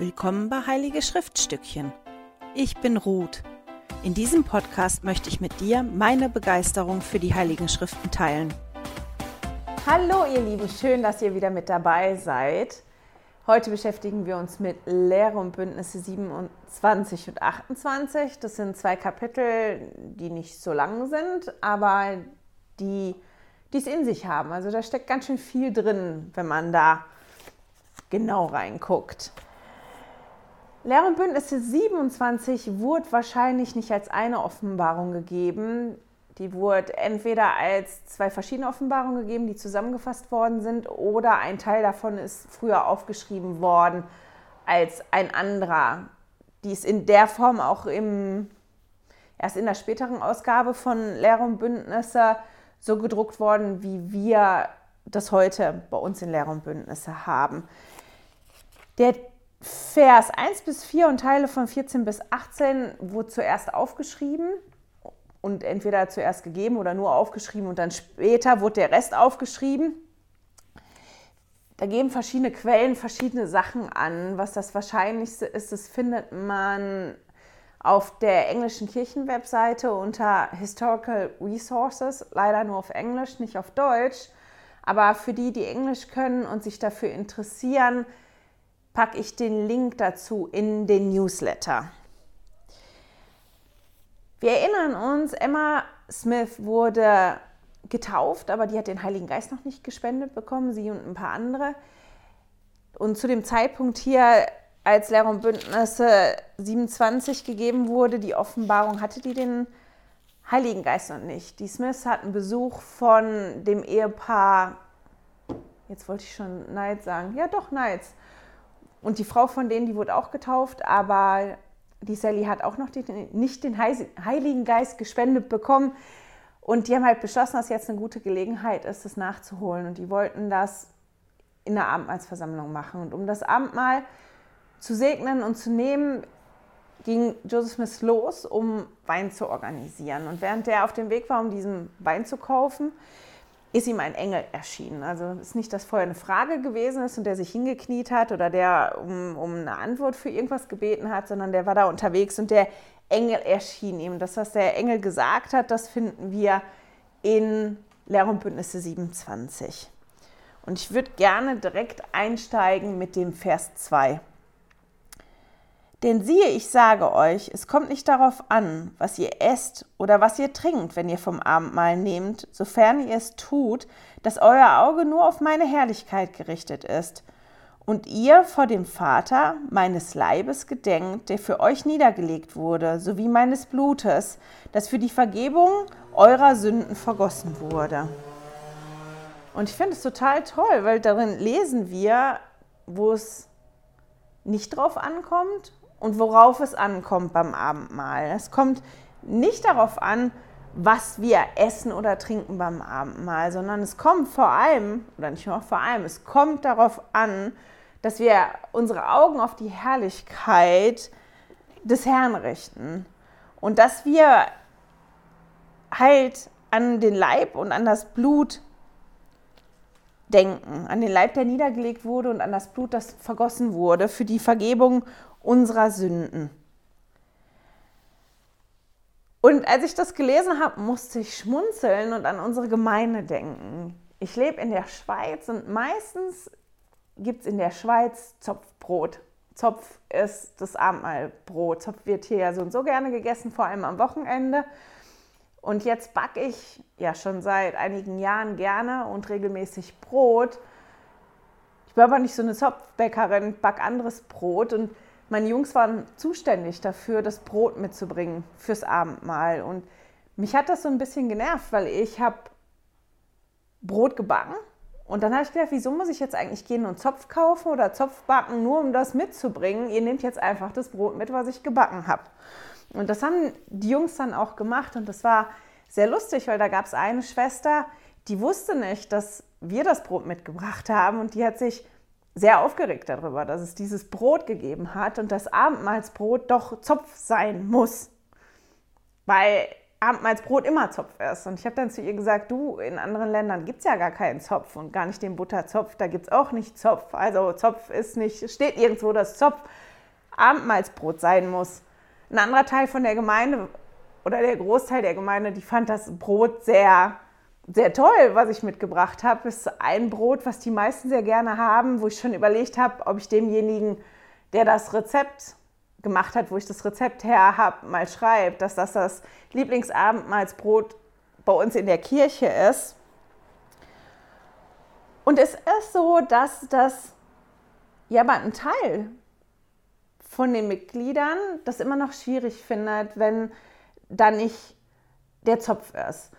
Willkommen bei Heilige Schriftstückchen. Ich bin Ruth. In diesem Podcast möchte ich mit dir meine Begeisterung für die Heiligen Schriften teilen. Hallo ihr Lieben, schön, dass ihr wieder mit dabei seid. Heute beschäftigen wir uns mit Lehre und Bündnisse 27 und 28. Das sind zwei Kapitel, die nicht so lang sind, aber die es in sich haben. Also da steckt ganz schön viel drin, wenn man da genau reinguckt. Lehre und Bündnisse 27 wurde wahrscheinlich nicht als eine Offenbarung gegeben. Die wurde entweder als zwei verschiedene Offenbarungen gegeben, die zusammengefasst worden sind, oder ein Teil davon ist früher aufgeschrieben worden als ein anderer. Die ist in der Form auch im, erst in der späteren Ausgabe von Lehre und Bündnisse so gedruckt worden, wie wir das heute bei uns in Lehre und Bündnisse haben. Der Vers 1 bis 4 und Teile von 14 bis 18 wurde zuerst aufgeschrieben und entweder zuerst gegeben oder nur aufgeschrieben und dann später wurde der Rest aufgeschrieben. Da geben verschiedene Quellen verschiedene Sachen an. Was das Wahrscheinlichste ist, das findet man auf der englischen Kirchenwebseite unter Historical Resources, leider nur auf Englisch, nicht auf Deutsch. Aber für die, die Englisch können und sich dafür interessieren, packe ich den Link dazu in den Newsletter. Wir erinnern uns, Emma Smith wurde getauft, aber die hat den Heiligen Geist noch nicht gespendet bekommen, sie und ein paar andere. Und zu dem Zeitpunkt hier, als Lehrer und Bündnisse 27 gegeben wurde, die Offenbarung hatte die den Heiligen Geist noch nicht. Die Smiths hatten Besuch von dem Ehepaar, jetzt wollte ich schon Knights sagen, ja doch Knights, und die Frau von denen, die wurde auch getauft, aber die Sally hat auch noch den, nicht den Heiligen Geist gespendet bekommen. Und die haben halt beschlossen, dass jetzt eine gute Gelegenheit ist, das nachzuholen. Und die wollten das in der Abendmahlsversammlung machen. Und um das Abendmahl zu segnen und zu nehmen, ging Joseph Smith los, um Wein zu organisieren. Und während er auf dem Weg war, um diesen Wein zu kaufen, ist ihm ein Engel erschienen. Also ist nicht, dass vorher eine Frage gewesen ist und der sich hingekniet hat oder der um, um eine Antwort für irgendwas gebeten hat, sondern der war da unterwegs und der Engel erschien ihm. Das, was der Engel gesagt hat, das finden wir in Lehre und Bündnisse 27. Und ich würde gerne direkt einsteigen mit dem Vers 2. Denn siehe, ich sage euch, es kommt nicht darauf an, was ihr esst oder was ihr trinkt, wenn ihr vom Abendmahl nehmt, sofern ihr es tut, dass euer Auge nur auf meine Herrlichkeit gerichtet ist und ihr vor dem Vater meines Leibes gedenkt, der für euch niedergelegt wurde, sowie meines Blutes, das für die Vergebung eurer Sünden vergossen wurde. Und ich finde es total toll, weil darin lesen wir, wo es nicht drauf ankommt und worauf es ankommt beim Abendmahl. Es kommt nicht darauf an, was wir essen oder trinken beim Abendmahl, sondern es kommt vor allem, oder nicht nur vor allem, es kommt darauf an, dass wir unsere Augen auf die Herrlichkeit des Herrn richten und dass wir halt an den Leib und an das Blut denken, an den Leib, der niedergelegt wurde und an das Blut, das vergossen wurde für die Vergebung unserer Sünden. Und als ich das gelesen habe, musste ich schmunzeln und an unsere Gemeinde denken. Ich lebe in der Schweiz und meistens gibt es in der Schweiz Zopfbrot. Zopf ist das Abendmahlbrot. Zopf wird hier ja so und so gerne gegessen, vor allem am Wochenende. Und jetzt backe ich ja schon seit einigen Jahren gerne und regelmäßig Brot. Ich bin aber nicht so eine Zopfbäckerin, back anderes Brot und meine Jungs waren zuständig dafür, das Brot mitzubringen fürs Abendmahl. Und mich hat das so ein bisschen genervt, weil ich habe Brot gebacken und dann habe ich gedacht, wieso muss ich jetzt eigentlich gehen und Zopf kaufen oder Zopf backen, nur um das mitzubringen? Ihr nehmt jetzt einfach das Brot mit, was ich gebacken habe. Und das haben die Jungs dann auch gemacht und das war sehr lustig, weil da gab es eine Schwester, die wusste nicht, dass wir das Brot mitgebracht haben und die hat sich sehr aufgeregt darüber, dass es dieses Brot gegeben hat und das Abendmahlsbrot doch Zopf sein muss. Weil Abendmahlsbrot immer Zopf ist. Und ich habe dann zu ihr gesagt, du, in anderen Ländern gibt es ja gar keinen Zopf und gar nicht den Butterzopf, da gibt es auch nicht Zopf. Also Zopf ist nicht, steht irgendwo, dass Zopf Abendmahlsbrot sein muss. Ein anderer Teil von der Gemeinde oder der Großteil der Gemeinde, die fand das Brot sehr, sehr toll, was ich mitgebracht habe. Ist ein Brot, was die meisten sehr gerne haben, wo ich schon überlegt habe, ob ich demjenigen, der das Rezept gemacht hat, wo ich das Rezept her habe, mal schreibe, dass das das Lieblingsabendmahlsbrot bei uns in der Kirche ist. Und es ist so, dass das ja aber ein Teil von den Mitgliedern das immer noch schwierig findet, wenn da nicht der Zopf ist.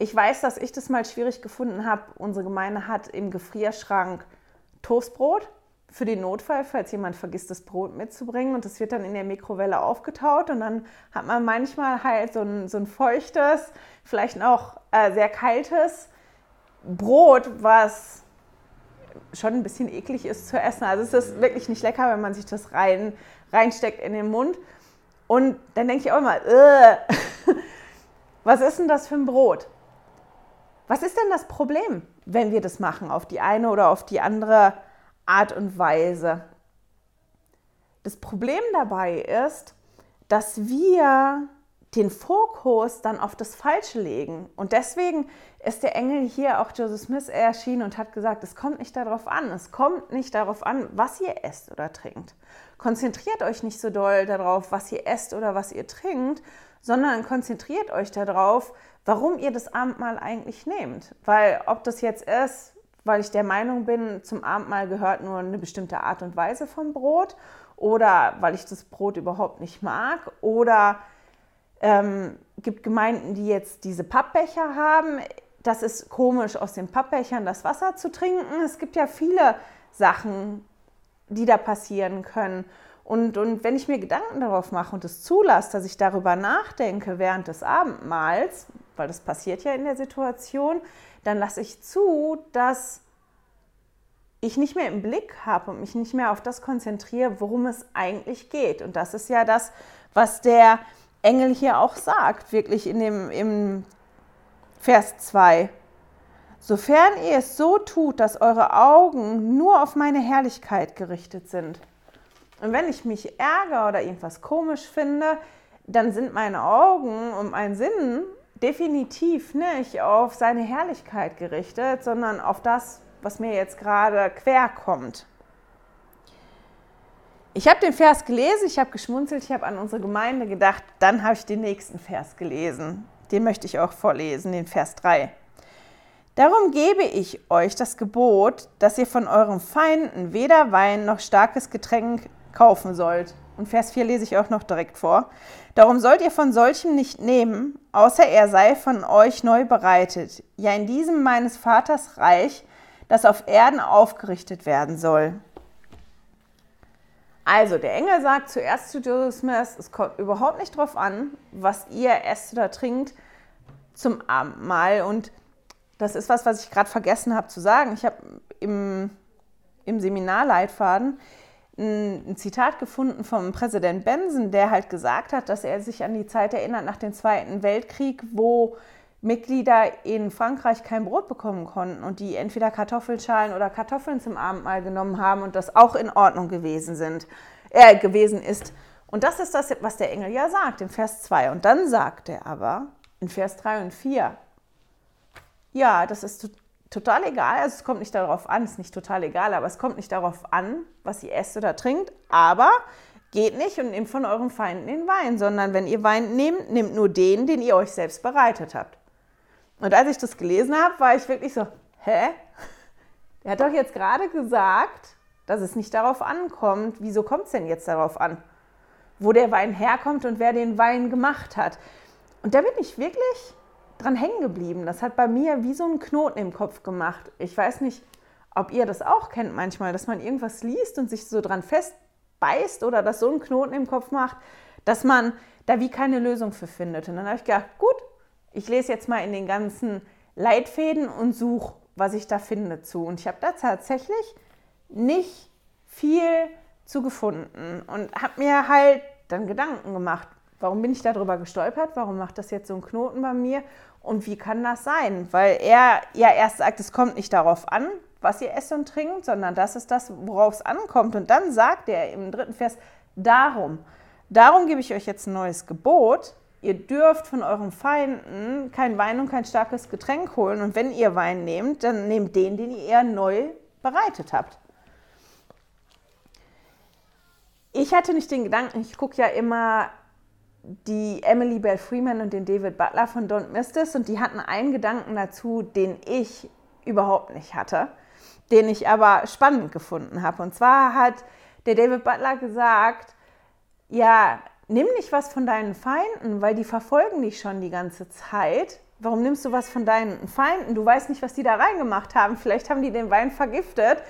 Ich weiß, dass ich das mal schwierig gefunden habe. Unsere Gemeinde hat im Gefrierschrank Toastbrot für den Notfall, falls jemand vergisst, das Brot mitzubringen. Und das wird dann in der Mikrowelle aufgetaut. Und dann hat man manchmal halt so ein, so ein feuchtes, vielleicht auch äh, sehr kaltes Brot, was schon ein bisschen eklig ist zu essen. Also es ist wirklich nicht lecker, wenn man sich das rein, reinsteckt in den Mund. Und dann denke ich auch immer, was ist denn das für ein Brot? Was ist denn das Problem, wenn wir das machen, auf die eine oder auf die andere Art und Weise? Das Problem dabei ist, dass wir den Fokus dann auf das Falsche legen. Und deswegen ist der Engel hier auch Joseph Smith erschienen und hat gesagt, es kommt nicht darauf an, es kommt nicht darauf an, was ihr esst oder trinkt. Konzentriert euch nicht so doll darauf, was ihr esst oder was ihr trinkt, sondern konzentriert euch darauf, warum ihr das Abendmahl eigentlich nehmt. Weil ob das jetzt ist, weil ich der Meinung bin, zum Abendmahl gehört nur eine bestimmte Art und Weise vom Brot oder weil ich das Brot überhaupt nicht mag oder ähm, gibt Gemeinden, die jetzt diese Pappbecher haben. Das ist komisch, aus den Pappbechern das Wasser zu trinken. Es gibt ja viele Sachen, die da passieren können. Und, und wenn ich mir Gedanken darauf mache und es zulasse, dass ich darüber nachdenke während des Abendmahls, weil das passiert ja in der Situation, dann lasse ich zu, dass ich nicht mehr im Blick habe und mich nicht mehr auf das konzentriere, worum es eigentlich geht. Und das ist ja das, was der Engel hier auch sagt, wirklich in dem im Vers 2. Sofern ihr es so tut, dass eure Augen nur auf meine Herrlichkeit gerichtet sind. Und wenn ich mich ärgere oder irgendwas komisch finde, dann sind meine Augen und mein Sinn definitiv nicht auf seine Herrlichkeit gerichtet, sondern auf das, was mir jetzt gerade quer kommt. Ich habe den Vers gelesen, ich habe geschmunzelt, ich habe an unsere Gemeinde gedacht, dann habe ich den nächsten Vers gelesen. Den möchte ich auch vorlesen, den Vers 3. Darum gebe ich euch das Gebot, dass ihr von euren Feinden weder Wein noch starkes Getränk kaufen sollt. Und Vers 4 lese ich auch noch direkt vor. Darum sollt ihr von solchem nicht nehmen, außer er sei von euch neu bereitet, ja in diesem meines Vaters Reich, das auf Erden aufgerichtet werden soll. Also, der Engel sagt zuerst zu Joseph Smith, es kommt überhaupt nicht darauf an, was ihr esst oder trinkt zum Abendmahl. Und das ist was, was ich gerade vergessen habe zu sagen. Ich habe im, im Seminarleitfaden ein, Zitat gefunden vom Präsident Benson, der halt gesagt hat, dass er sich an die Zeit erinnert nach dem Zweiten Weltkrieg, wo Mitglieder in Frankreich kein Brot bekommen konnten und die entweder Kartoffelschalen oder Kartoffeln zum Abendmahl genommen haben und das auch in Ordnung gewesen sind, äh, gewesen ist. Und das ist das, was der Engel ja sagt in Vers 2. Und dann sagt er aber in Vers 3 und 4, ja, das ist total egal, also es kommt nicht darauf an, es ist nicht total egal, aber es kommt nicht darauf an, was ihr esst oder trinkt, aber geht nicht und nehmt von euren Feinden den Wein, sondern wenn ihr Wein nehmt, nehmt nur den, den ihr euch selbst bereitet habt. Und als ich das gelesen habe, war ich wirklich so, hä? Der hat doch jetzt gerade gesagt, dass es nicht darauf ankommt. Wieso kommt es denn jetzt darauf an? Wo der Wein herkommt und wer den Wein gemacht hat. Und da bin ich wirklich dran hängen geblieben. Das hat bei mir wie so einen Knoten im Kopf gemacht. Ich weiß nicht, ob ihr das auch kennt manchmal, dass man irgendwas liest und sich so dran festbeißt oder das so einen Knoten im Kopf macht, dass man da wie keine Lösung für findet. Und dann habe ich gedacht, gut, ich lese jetzt mal in den ganzen Leitfäden und suche, was ich da finde zu. Und ich habe da tatsächlich nicht viel zu gefunden und habe mir halt dann Gedanken gemacht. Warum bin ich darüber gestolpert? Warum macht das jetzt so einen Knoten bei mir? Und wie kann das sein? Weil er ja erst sagt, es kommt nicht darauf an, was ihr esst und trinkt, sondern das ist das, worauf es ankommt. Und dann sagt er im dritten Vers, darum, darum gebe ich euch jetzt ein neues Gebot. Ihr dürft von euren Feinden kein Wein und kein starkes Getränk holen. Und wenn ihr Wein nehmt, dann nehmt den, den ihr neu bereitet habt. Ich hatte nicht den Gedanken, ich gucke ja immer die Emily Bell Freeman und den David Butler von Don't Miss This und die hatten einen Gedanken dazu, den ich überhaupt nicht hatte, den ich aber spannend gefunden habe. Und zwar hat der David Butler gesagt, ja, nimm nicht was von deinen Feinden, weil die verfolgen dich schon die ganze Zeit. Warum nimmst du was von deinen Feinden? Du weißt nicht, was die da reingemacht haben. Vielleicht haben die den Wein vergiftet.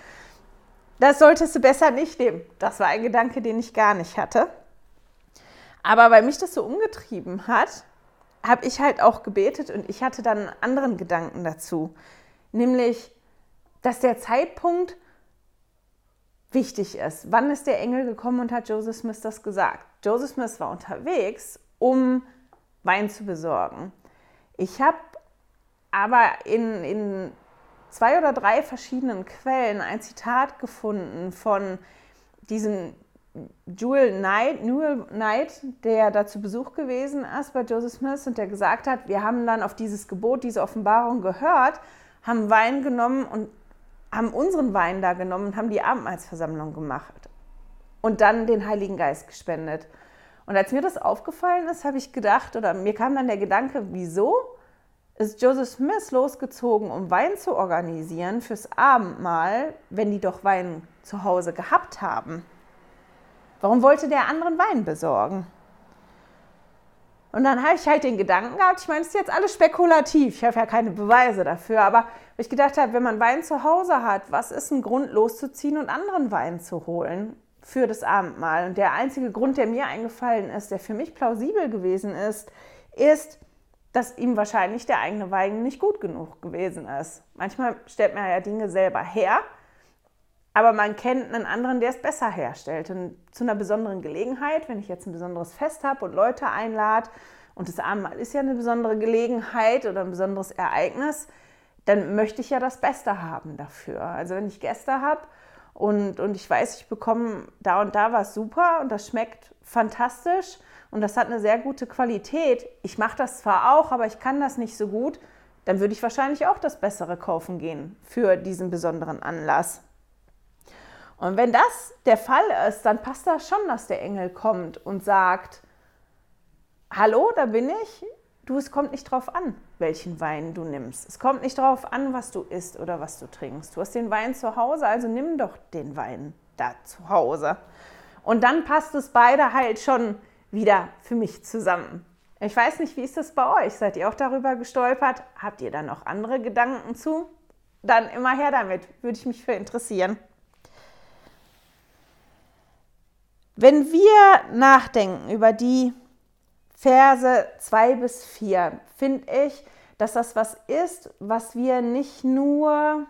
Das solltest du besser nicht nehmen. Das war ein Gedanke, den ich gar nicht hatte. Aber weil mich das so umgetrieben hat, habe ich halt auch gebetet und ich hatte dann einen anderen Gedanken dazu. Nämlich, dass der Zeitpunkt wichtig ist. Wann ist der Engel gekommen und hat Joseph Smith das gesagt? Joseph Smith war unterwegs, um Wein zu besorgen. Ich habe aber in, in zwei oder drei verschiedenen Quellen ein Zitat gefunden von diesem Jewel Knight, Newell Knight, der da zu Besuch gewesen ist bei Joseph Smith und der gesagt hat, wir haben dann auf dieses Gebot, diese Offenbarung gehört, haben Wein genommen und haben unseren Wein da genommen und haben die Abendmahlsversammlung gemacht und dann den Heiligen Geist gespendet. Und als mir das aufgefallen ist, habe ich gedacht, oder mir kam dann der Gedanke, wieso ist Joseph Smith losgezogen, um Wein zu organisieren fürs Abendmahl, wenn die doch Wein zu Hause gehabt haben? Warum wollte der anderen Wein besorgen? Und dann habe ich halt den Gedanken gehabt, ich meine, es ist jetzt alles spekulativ, ich habe ja keine Beweise dafür, aber ich gedacht habe, wenn man Wein zu Hause hat, was ist ein Grund loszuziehen und anderen Wein zu holen für das Abendmahl? Und der einzige Grund, der mir eingefallen ist, der für mich plausibel gewesen ist, ist, dass ihm wahrscheinlich der eigene Wein nicht gut genug gewesen ist. Manchmal stellt man ja Dinge selber her aber man kennt einen anderen, der es besser herstellt. Und zu einer besonderen Gelegenheit, wenn ich jetzt ein besonderes Fest habe und Leute einlade, und das Abendmahl ist ja eine besondere Gelegenheit oder ein besonderes Ereignis, dann möchte ich ja das Beste haben dafür. Also wenn ich Gäste habe und, und ich weiß, ich bekomme da und da was super und das schmeckt fantastisch und das hat eine sehr gute Qualität. Ich mache das zwar auch, aber ich kann das nicht so gut, dann würde ich wahrscheinlich auch das Bessere kaufen gehen für diesen besonderen Anlass. Und wenn das der Fall ist, dann passt das schon, dass der Engel kommt und sagt, hallo, da bin ich. Du, es kommt nicht drauf an, welchen Wein du nimmst. Es kommt nicht drauf an, was du isst oder was du trinkst. Du hast den Wein zu Hause, also nimm doch den Wein da zu Hause. Und dann passt es beide halt schon wieder für mich zusammen. Ich weiß nicht, wie ist das bei euch? Seid ihr auch darüber gestolpert? Habt ihr da noch andere Gedanken zu? Dann immer her damit, würde ich mich für interessieren. Wenn wir nachdenken über die Verse 2 bis 4, finde ich, dass das was ist, was wir nicht nur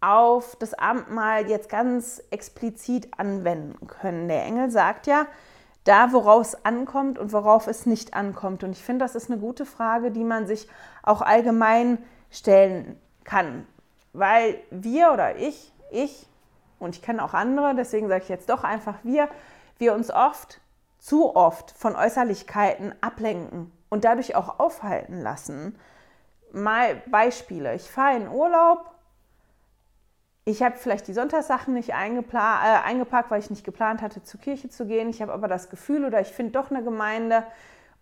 auf das Abendmahl jetzt ganz explizit anwenden können. Der Engel sagt ja, da worauf es ankommt und worauf es nicht ankommt. Und ich finde, das ist eine gute Frage, die man sich auch allgemein stellen kann. Weil wir oder ich, ich und ich kenne auch andere, deswegen sage ich jetzt doch einfach wir, wir uns oft, zu oft von Äußerlichkeiten ablenken und dadurch auch aufhalten lassen. Mal Beispiele. Ich fahre in Urlaub. Ich habe vielleicht die Sonntagssachen nicht äh, eingepackt, weil ich nicht geplant hatte, zur Kirche zu gehen. Ich habe aber das Gefühl oder ich finde doch eine Gemeinde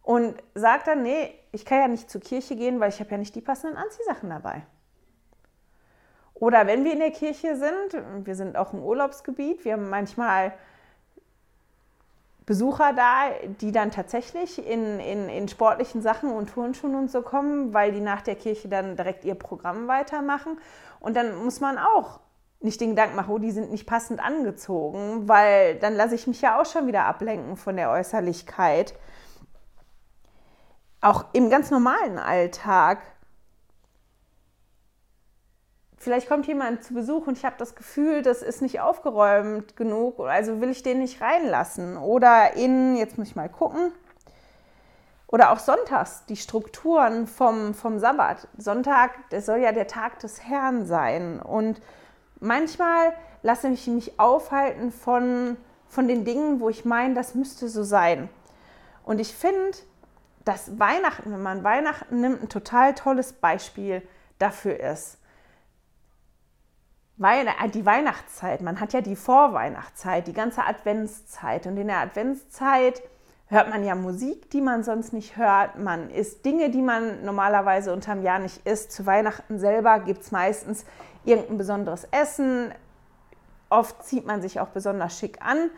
und sage dann, nee, ich kann ja nicht zur Kirche gehen, weil ich habe ja nicht die passenden Anziehsachen dabei. Oder wenn wir in der Kirche sind, wir sind auch im Urlaubsgebiet, wir haben manchmal Besucher da, die dann tatsächlich in, in, in sportlichen Sachen und Turnschuhen und so kommen, weil die nach der Kirche dann direkt ihr Programm weitermachen. Und dann muss man auch nicht den Gedanken machen, oh, die sind nicht passend angezogen, weil dann lasse ich mich ja auch schon wieder ablenken von der Äußerlichkeit. Auch im ganz normalen Alltag vielleicht kommt jemand zu Besuch und ich habe das Gefühl, das ist nicht aufgeräumt genug, also will ich den nicht reinlassen. Oder in, jetzt muss ich mal gucken, Oder auch sonntags, die Strukturen vom, vom Sabbat. Sonntag, das soll ja der Tag des Herrn sein. Und manchmal lasse ich mich aufhalten von, von den Dingen, wo ich meine, das müsste so sein. Und ich finde, dass Weihnachten, wenn man Weihnachten nimmt, ein total tolles Beispiel dafür ist. Äh, die Weihnachtszeit, man hat ja die Vorweihnachtszeit, die ganze Adventszeit. Und in der Adventszeit hört man ja Musik, die man sonst nicht hört. Man isst Dinge, die man normalerweise unterm Jahr nicht isst. Zu Weihnachten selber gibt es meistens irgendein besonderes Essen. Oft zieht man sich auch besonders schick an.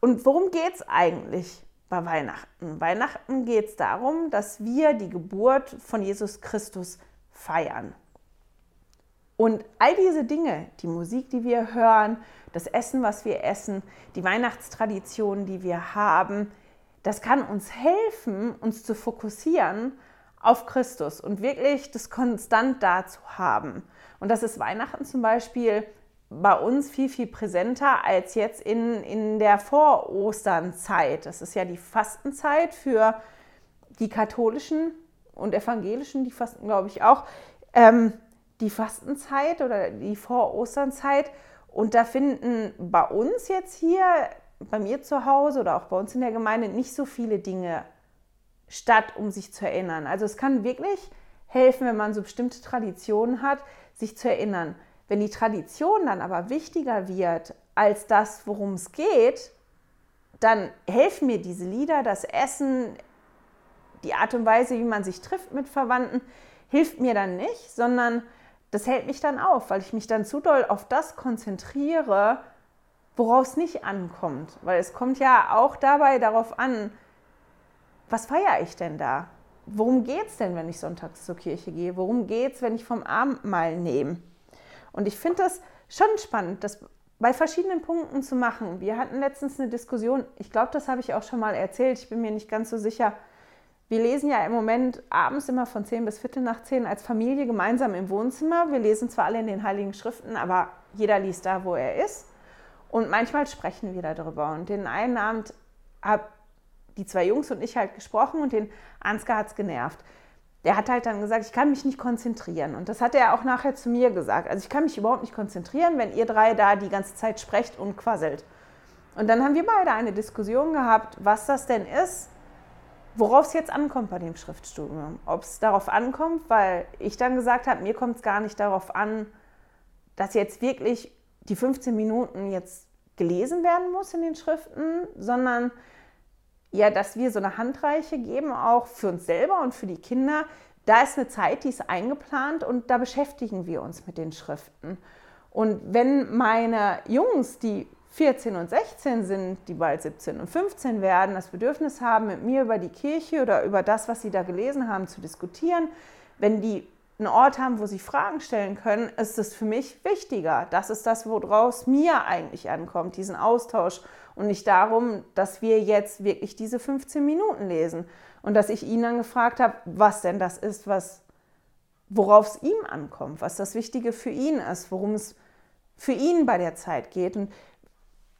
Und worum geht es eigentlich bei Weihnachten? Weihnachten geht es darum, dass wir die Geburt von Jesus Christus feiern. Und all diese Dinge, die Musik, die wir hören, das Essen, was wir essen, die Weihnachtstraditionen, die wir haben, das kann uns helfen, uns zu fokussieren auf Christus und wirklich das konstant da zu haben. Und das ist Weihnachten zum Beispiel bei uns viel, viel präsenter als jetzt in, in der Vor-Ostern-Zeit. Das ist ja die Fastenzeit für die katholischen und evangelischen, die fasten, glaube ich, auch. Ähm, die Fastenzeit oder die Vor-Ostern-Zeit. Und da finden bei uns jetzt hier, bei mir zu Hause oder auch bei uns in der Gemeinde nicht so viele Dinge statt, um sich zu erinnern. Also es kann wirklich helfen, wenn man so bestimmte Traditionen hat, sich zu erinnern. Wenn die Tradition dann aber wichtiger wird als das, worum es geht, dann helfen mir diese Lieder, das Essen, die Art und Weise, wie man sich trifft mit Verwandten, hilft mir dann nicht, sondern das hält mich dann auf, weil ich mich dann zu doll auf das konzentriere, worauf es nicht ankommt. Weil es kommt ja auch dabei darauf an, was feiere ich denn da? Worum geht es denn, wenn ich sonntags zur Kirche gehe? Worum geht es, wenn ich vom Abendmahl nehme? Und ich finde das schon spannend, das bei verschiedenen Punkten zu machen. Wir hatten letztens eine Diskussion, ich glaube, das habe ich auch schon mal erzählt, ich bin mir nicht ganz so sicher, wir lesen ja im Moment abends immer von 10 bis Viertel nach 10 als Familie gemeinsam im Wohnzimmer. Wir lesen zwar alle in den Heiligen Schriften, aber jeder liest da, wo er ist. Und manchmal sprechen wir darüber. Und den einen Abend haben die zwei Jungs und ich halt gesprochen und den Ansgar hat es genervt. Der hat halt dann gesagt, ich kann mich nicht konzentrieren. Und das hat er auch nachher zu mir gesagt. Also ich kann mich überhaupt nicht konzentrieren, wenn ihr drei da die ganze Zeit sprecht und quasselt. Und dann haben wir beide eine Diskussion gehabt, was das denn ist, Worauf es jetzt ankommt bei dem Schriftstudium. Ob es darauf ankommt, weil ich dann gesagt habe, mir kommt es gar nicht darauf an, dass jetzt wirklich die 15 Minuten jetzt gelesen werden muss in den Schriften, sondern ja, dass wir so eine Handreiche geben, auch für uns selber und für die Kinder. Da ist eine Zeit, die ist eingeplant und da beschäftigen wir uns mit den Schriften. Und wenn meine Jungs, die 14 und 16 sind, die bald 17 und 15 werden, das Bedürfnis haben, mit mir über die Kirche oder über das, was sie da gelesen haben, zu diskutieren, wenn die einen Ort haben, wo sie Fragen stellen können, ist es für mich wichtiger. Das ist das, woraus mir eigentlich ankommt, diesen Austausch und nicht darum, dass wir jetzt wirklich diese 15 Minuten lesen und dass ich ihn dann gefragt habe, was denn das ist, was worauf es ihm ankommt, was das Wichtige für ihn ist, worum es für ihn bei der Zeit geht. Und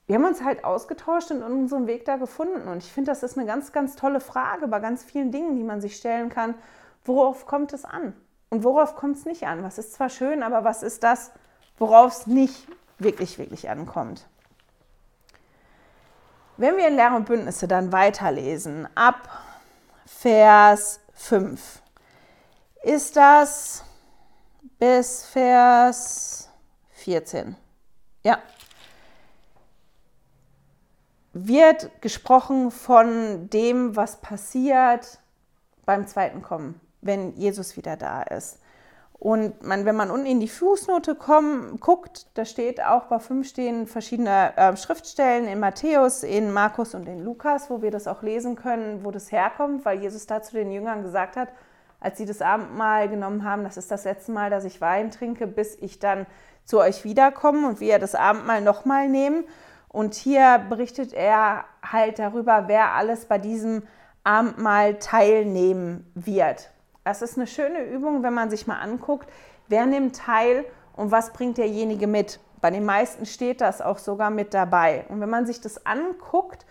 wir haben uns halt ausgetauscht und unseren Weg da gefunden. Und ich finde, das ist eine ganz, ganz tolle Frage bei ganz vielen Dingen, die man sich stellen kann. Worauf kommt es an? Und worauf kommt es nicht an? Was ist zwar schön, aber was ist das, worauf es nicht wirklich, wirklich ankommt? Wenn wir in Lehre und Bündnisse dann weiterlesen, ab Vers 5, ist das bis Vers 14. Ja, wird gesprochen von dem, was passiert beim zweiten Kommen, wenn Jesus wieder da ist. Und man, wenn man unten in die Fußnote kommen, guckt, da steht auch bei fünf stehen verschiedene äh, Schriftstellen in Matthäus, in Markus und in Lukas, wo wir das auch lesen können, wo das herkommt, weil Jesus da zu den Jüngern gesagt hat, als sie das Abendmahl genommen haben, das ist das letzte Mal, dass ich Wein trinke, bis ich dann zu euch wiederkomme und wir das Abendmahl nochmal nehmen. Und hier berichtet er halt darüber, wer alles bei diesem Abendmahl teilnehmen wird. Das ist eine schöne Übung, wenn man sich mal anguckt, wer nimmt teil und was bringt derjenige mit. Bei den meisten steht das auch sogar mit dabei. Und wenn man sich das anguckt,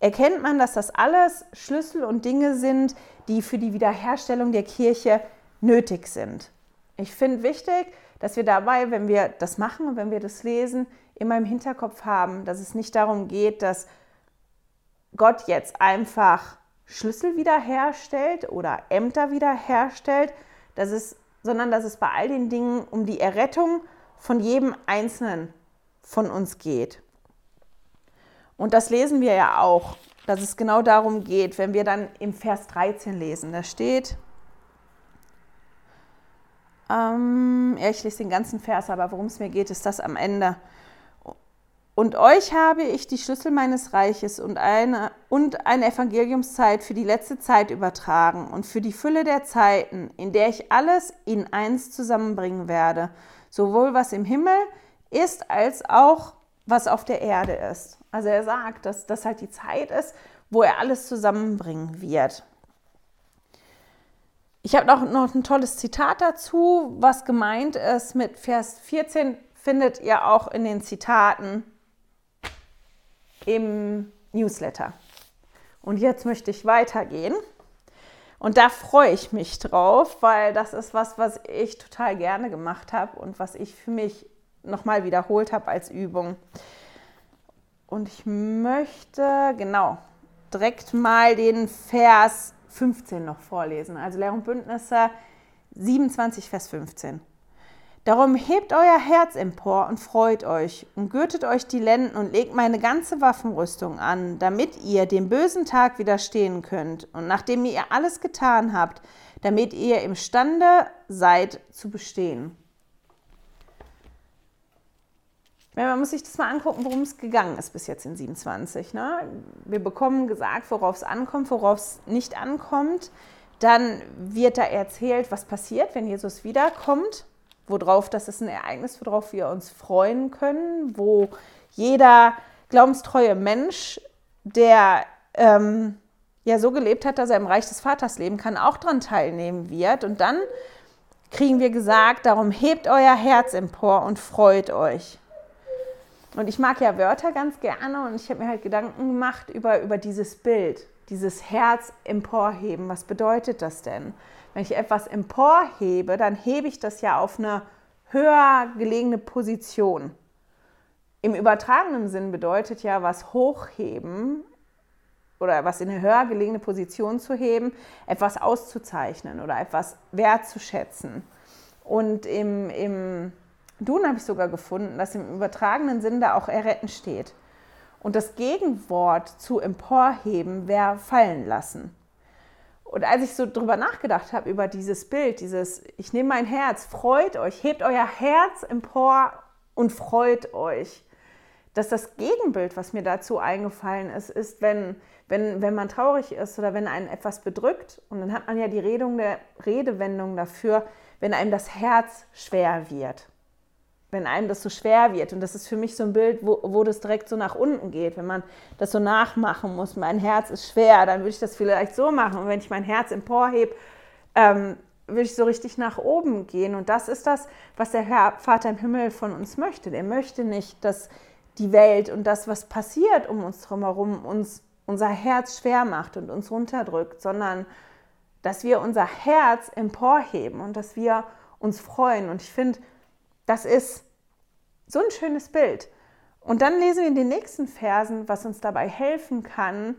erkennt man, dass das alles Schlüssel und Dinge sind, die für die Wiederherstellung der Kirche nötig sind. Ich finde wichtig, dass wir dabei, wenn wir das machen und wenn wir das lesen, immer im Hinterkopf haben, dass es nicht darum geht, dass Gott jetzt einfach Schlüssel wiederherstellt oder Ämter wiederherstellt, dass es, sondern dass es bei all den Dingen um die Errettung von jedem Einzelnen von uns geht. Und das lesen wir ja auch, dass es genau darum geht, wenn wir dann im Vers 13 lesen. Da steht, ähm, ja, ich lese den ganzen Vers, aber worum es mir geht, ist das am Ende. Und euch habe ich die Schlüssel meines Reiches und eine, und eine Evangeliumszeit für die letzte Zeit übertragen und für die Fülle der Zeiten, in der ich alles in eins zusammenbringen werde, sowohl was im Himmel ist, als auch was auf der Erde ist. Also er sagt, dass das halt die Zeit ist, wo er alles zusammenbringen wird. Ich habe noch, noch ein tolles Zitat dazu, was gemeint ist mit Vers 14, findet ihr auch in den Zitaten im Newsletter. Und jetzt möchte ich weitergehen. Und da freue ich mich drauf, weil das ist was, was ich total gerne gemacht habe und was ich für mich nochmal wiederholt habe als Übung. Und ich möchte, genau, direkt mal den Vers 15 noch vorlesen. Also Lehr und Bündnisse 27, Vers 15. Darum hebt euer Herz empor und freut euch und gürtet euch die Lenden und legt meine ganze Waffenrüstung an, damit ihr dem bösen Tag widerstehen könnt und nachdem ihr alles getan habt, damit ihr imstande seid zu bestehen. Man muss sich das mal angucken, worum es gegangen ist bis jetzt in 27. Ne? Wir bekommen gesagt, worauf es ankommt, worauf es nicht ankommt. Dann wird da erzählt, was passiert, wenn Jesus wiederkommt worauf das ist ein Ereignis, worauf wir uns freuen können, wo jeder glaubenstreue Mensch, der ähm, ja so gelebt hat, dass er im Reich des Vaters leben kann, auch daran teilnehmen wird. Und dann kriegen wir gesagt, darum hebt euer Herz empor und freut euch. Und ich mag ja Wörter ganz gerne und ich habe mir halt Gedanken gemacht über, über dieses Bild, dieses Herz emporheben. Was bedeutet das denn? Wenn ich etwas emporhebe, dann hebe ich das ja auf eine höher gelegene Position. Im übertragenen Sinn bedeutet ja was hochheben oder was in eine höher gelegene Position zu heben, etwas auszuzeichnen oder etwas wertzuschätzen. Und im, im Dun habe ich sogar gefunden, dass im übertragenen Sinn da auch erretten steht. Und das Gegenwort zu emporheben wäre fallen lassen. Und als ich so drüber nachgedacht habe, über dieses Bild, dieses, ich nehme mein Herz, freut euch, hebt euer Herz empor und freut euch. Dass das Gegenbild, was mir dazu eingefallen ist, ist, wenn, wenn, wenn man traurig ist oder wenn einen etwas bedrückt, und dann hat man ja die Redung der Redewendung dafür, wenn einem das Herz schwer wird wenn einem das so schwer wird. Und das ist für mich so ein Bild, wo, wo das direkt so nach unten geht. Wenn man das so nachmachen muss, mein Herz ist schwer, dann würde ich das vielleicht so machen. Und wenn ich mein Herz emporhebe, ähm, würde ich so richtig nach oben gehen. Und das ist das, was der Herr Vater im Himmel von uns möchte. Er möchte nicht, dass die Welt und das, was passiert um uns herum, uns unser Herz schwer macht und uns runterdrückt, sondern dass wir unser Herz emporheben und dass wir uns freuen. Und ich finde, das ist so ein schönes Bild. Und dann lesen wir in den nächsten Versen, was uns dabei helfen kann,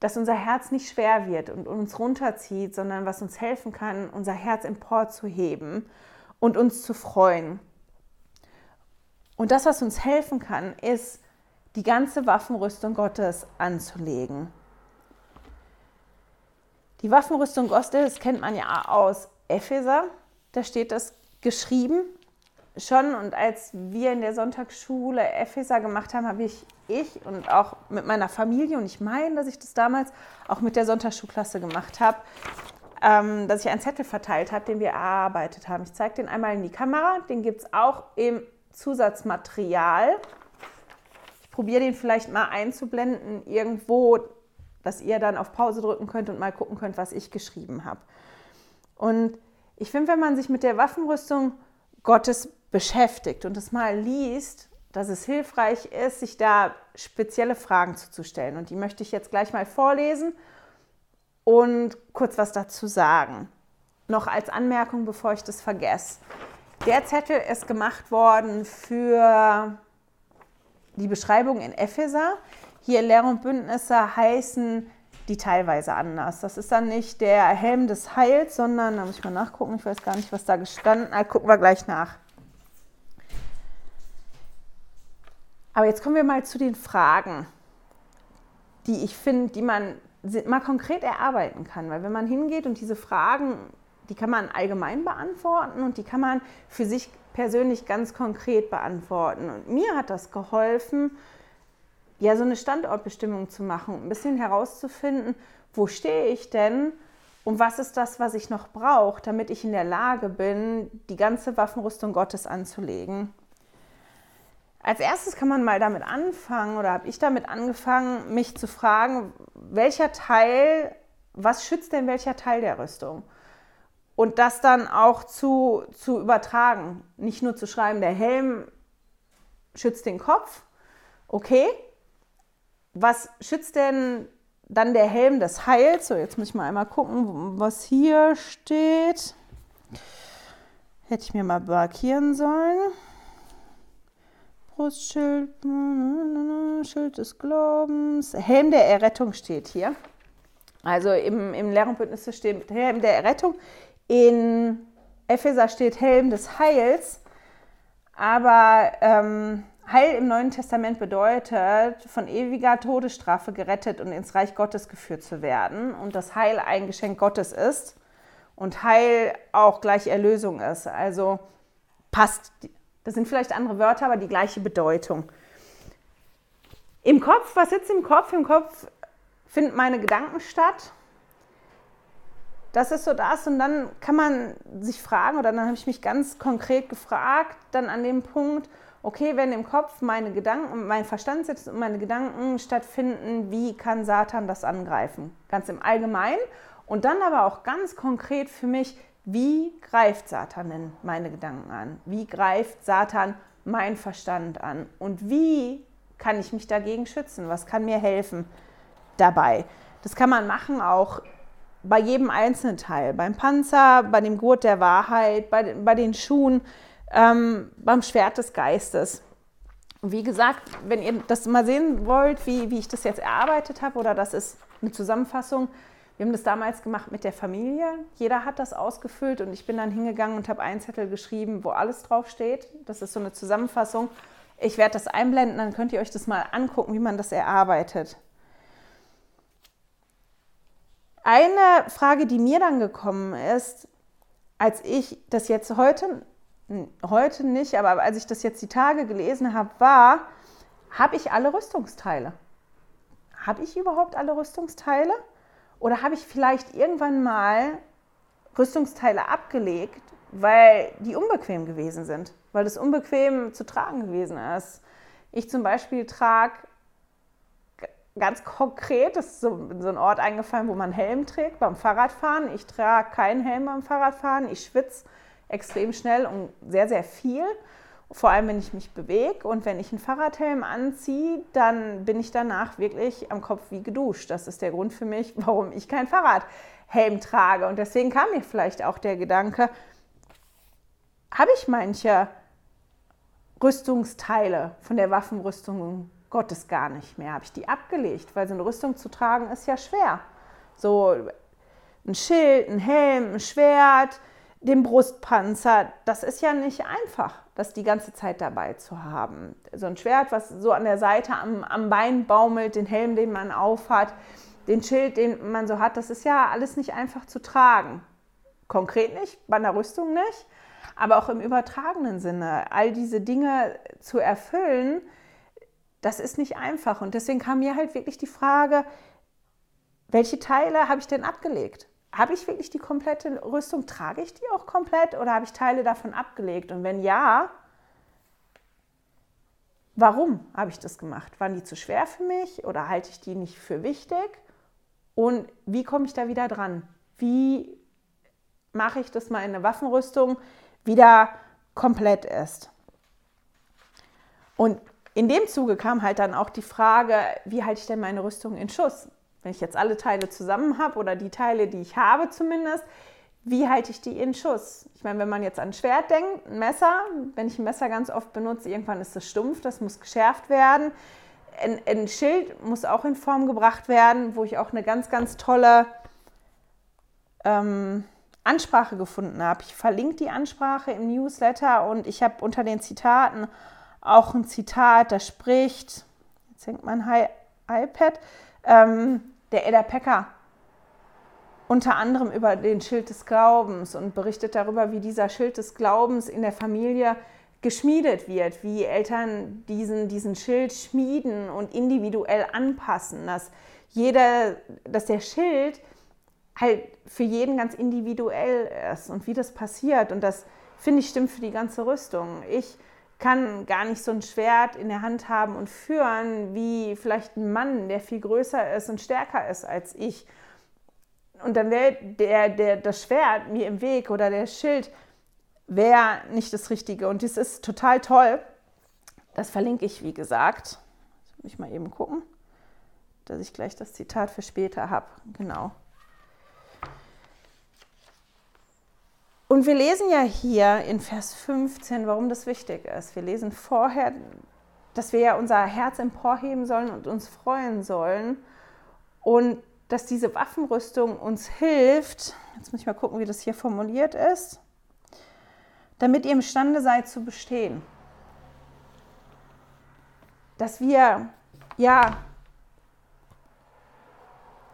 dass unser Herz nicht schwer wird und uns runterzieht, sondern was uns helfen kann, unser Herz emporzuheben und uns zu freuen. Und das, was uns helfen kann, ist, die ganze Waffenrüstung Gottes anzulegen. Die Waffenrüstung Gottes kennt man ja aus Epheser. Da steht das geschrieben schon und als wir in der Sonntagsschule Epheser gemacht haben, habe ich, ich und auch mit meiner Familie, und ich meine, dass ich das damals auch mit der Sonntagsschulklasse gemacht habe, ähm, dass ich einen Zettel verteilt habe, den wir erarbeitet haben. Ich zeige den einmal in die Kamera, den gibt es auch im Zusatzmaterial. Ich probiere den vielleicht mal einzublenden irgendwo, dass ihr dann auf Pause drücken könnt und mal gucken könnt, was ich geschrieben habe. Und ich finde, wenn man sich mit der Waffenrüstung Gottes beschäftigt und es mal liest, dass es hilfreich ist, sich da spezielle Fragen zuzustellen. Und die möchte ich jetzt gleich mal vorlesen und kurz was dazu sagen. Noch als Anmerkung, bevor ich das vergesse. Der Zettel ist gemacht worden für die Beschreibung in Epheser. Hier Lehr und Bündnisse heißen die teilweise anders. Das ist dann nicht der Helm des Heils, sondern, da muss ich mal nachgucken, ich weiß gar nicht, was da gestanden hat. Gucken wir gleich nach. Aber jetzt kommen wir mal zu den Fragen, die ich finde, die man mal konkret erarbeiten kann. Weil wenn man hingeht und diese Fragen die kann man allgemein beantworten und die kann man für sich persönlich ganz konkret beantworten. Und mir hat das geholfen, ja, so eine Standortbestimmung zu machen, ein bisschen herauszufinden, wo stehe ich denn und was ist das, was ich noch brauche, damit ich in der Lage bin, die ganze Waffenrüstung Gottes anzulegen. Als erstes kann man mal damit anfangen, oder habe ich damit angefangen, mich zu fragen, welcher Teil, was schützt denn welcher Teil der Rüstung? und das dann auch zu, zu übertragen. Nicht nur zu schreiben, der Helm schützt den Kopf. Okay, was schützt denn dann der Helm des Heils? So, jetzt muss ich mal einmal gucken, was hier steht. Hätte ich mir mal markieren sollen. Brustschild, Schild des Glaubens. Helm der Errettung steht hier. Also im, im Lehr- steht Helm der Errettung. In Epheser steht Helm des Heils, aber ähm, Heil im Neuen Testament bedeutet, von ewiger Todesstrafe gerettet und ins Reich Gottes geführt zu werden und das Heil ein Geschenk Gottes ist und Heil auch gleich Erlösung ist. Also passt, das sind vielleicht andere Wörter, aber die gleiche Bedeutung. Im Kopf, was sitzt im Kopf? Im Kopf finden meine Gedanken statt das ist so das. Und dann kann man sich fragen, oder dann habe ich mich ganz konkret gefragt, dann an dem Punkt, okay, wenn im Kopf meine Gedanken, mein Verstand sitzt und meine Gedanken stattfinden, wie kann Satan das angreifen? Ganz im Allgemeinen. Und dann aber auch ganz konkret für mich, wie greift Satan denn meine Gedanken an? Wie greift Satan mein Verstand an? Und wie kann ich mich dagegen schützen? Was kann mir helfen dabei? Das kann man machen auch bei jedem einzelnen Teil, beim Panzer, bei dem Gurt der Wahrheit, bei, bei den Schuhen, ähm, beim Schwert des Geistes. Und wie gesagt, wenn ihr das mal sehen wollt, wie, wie ich das jetzt erarbeitet habe, oder das ist eine Zusammenfassung, wir haben das damals gemacht mit der Familie. Jeder hat das ausgefüllt und ich bin dann hingegangen und habe einen Zettel geschrieben, wo alles drauf steht. Das ist so eine Zusammenfassung. Ich werde das einblenden, dann könnt ihr euch das mal angucken, wie man das erarbeitet. Eine Frage, die mir dann gekommen ist, als ich das jetzt heute, heute nicht, aber als ich das jetzt die Tage gelesen habe, war, habe ich alle Rüstungsteile? Habe ich überhaupt alle Rüstungsteile? Oder habe ich vielleicht irgendwann mal Rüstungsteile abgelegt, weil die unbequem gewesen sind, weil es unbequem zu tragen gewesen ist? Ich zum Beispiel trage ganz konkret ist so, so ein Ort eingefallen, wo man Helm trägt beim Fahrradfahren. Ich trage keinen Helm beim Fahrradfahren. Ich schwitze extrem schnell und sehr, sehr viel. Vor allem, wenn ich mich bewege. Und wenn ich einen Fahrradhelm anziehe, dann bin ich danach wirklich am Kopf wie geduscht. Das ist der Grund für mich, warum ich keinen Fahrradhelm trage. Und deswegen kam mir vielleicht auch der Gedanke, habe ich manche Rüstungsteile von der Waffenrüstung Gottes gar nicht mehr. Habe ich die abgelegt, weil so eine Rüstung zu tragen ist ja schwer. So ein Schild, ein Helm, ein Schwert, den Brustpanzer, das ist ja nicht einfach, das die ganze Zeit dabei zu haben. So ein Schwert, was so an der Seite am, am Bein baumelt, den Helm, den man aufhat, den Schild, den man so hat, das ist ja alles nicht einfach zu tragen. Konkret nicht, bei einer Rüstung nicht, aber auch im übertragenen Sinne. All diese Dinge zu erfüllen, das ist nicht einfach. Und deswegen kam mir halt wirklich die Frage, welche Teile habe ich denn abgelegt? Habe ich wirklich die komplette Rüstung? Trage ich die auch komplett oder habe ich Teile davon abgelegt? Und wenn ja, warum habe ich das gemacht? Waren die zu schwer für mich oder halte ich die nicht für wichtig? Und wie komme ich da wieder dran? Wie mache ich, dass meine Waffenrüstung wieder komplett ist? Und in dem Zuge kam halt dann auch die Frage, wie halte ich denn meine Rüstung in Schuss? Wenn ich jetzt alle Teile zusammen habe oder die Teile, die ich habe zumindest, wie halte ich die in Schuss? Ich meine, wenn man jetzt an ein Schwert denkt, ein Messer, wenn ich ein Messer ganz oft benutze, irgendwann ist es stumpf, das muss geschärft werden. Ein, ein, Schild muss auch in Form gebracht werden, wo ich auch eine ganz, ganz tolle ähm, Ansprache gefunden habe. Ich verlinke die Ansprache im Newsletter und ich habe unter den Zitaten auch ein Zitat, das spricht, jetzt hängt mein iPad, ähm, der Edda Pecker unter anderem über den Schild des Glaubens und berichtet darüber, wie dieser Schild des Glaubens in der Familie geschmiedet wird, wie Eltern diesen, diesen Schild schmieden und individuell anpassen, dass, jeder, dass der Schild halt für jeden ganz individuell ist und wie das passiert. Und das finde ich stimmt für die ganze Rüstung. Ich kann gar nicht so ein Schwert in der Hand haben und führen wie vielleicht ein Mann, der viel größer ist und stärker ist als ich und dann wäre der, der, das Schwert mir im Weg oder der Schild wäre nicht das Richtige. Und das ist total toll. Das verlinke ich, wie gesagt. Jetzt muss ich mal eben gucken, dass ich gleich das Zitat für später habe. Genau. Und wir lesen ja hier in Vers 15, warum das wichtig ist. Wir lesen vorher, dass wir ja unser Herz emporheben sollen und uns freuen sollen. Und dass diese Waffenrüstung uns hilft, jetzt muss ich mal gucken, wie das hier formuliert ist, damit ihr imstande seid zu bestehen. Dass wir, ja,